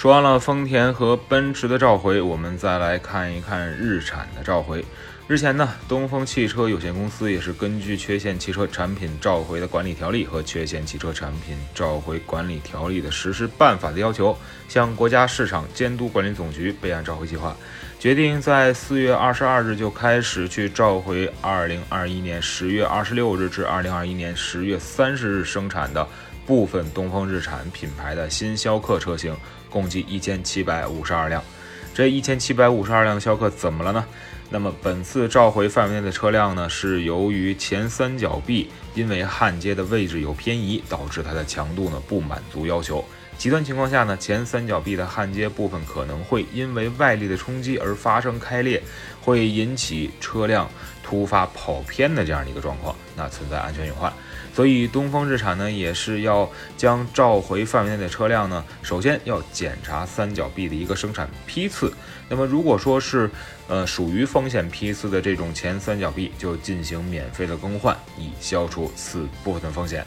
说完了丰田和奔驰的召回，我们再来看一看日产的召回。日前呢，东风汽车有限公司也是根据《缺陷汽车产品召回的管理条例》和《缺陷汽车产品召回管理条例的实施办法》的要求，向国家市场监督管理总局备案召回计划，决定在四月二十二日就开始去召回二零二一年十月二十六日至二零二一年十月三十日生产的部分东风日产品牌的新逍客车型。共计一千七百五十二辆，这一千七百五十二辆逍客怎么了呢？那么本次召回范围内的车辆呢，是由于前三角臂因为焊接的位置有偏移，导致它的强度呢不满足要求。极端情况下呢，前三角臂的焊接部分可能会因为外力的冲击而发生开裂，会引起车辆突发跑偏的这样的一个状况，那存在安全隐患。所以东风日产呢，也是要将召回范围内的车辆呢，首先要检查三角臂的一个生产批次。那么如果说是呃属于风险批次的这种前三角臂，就进行免费的更换，以消除此部分的风险。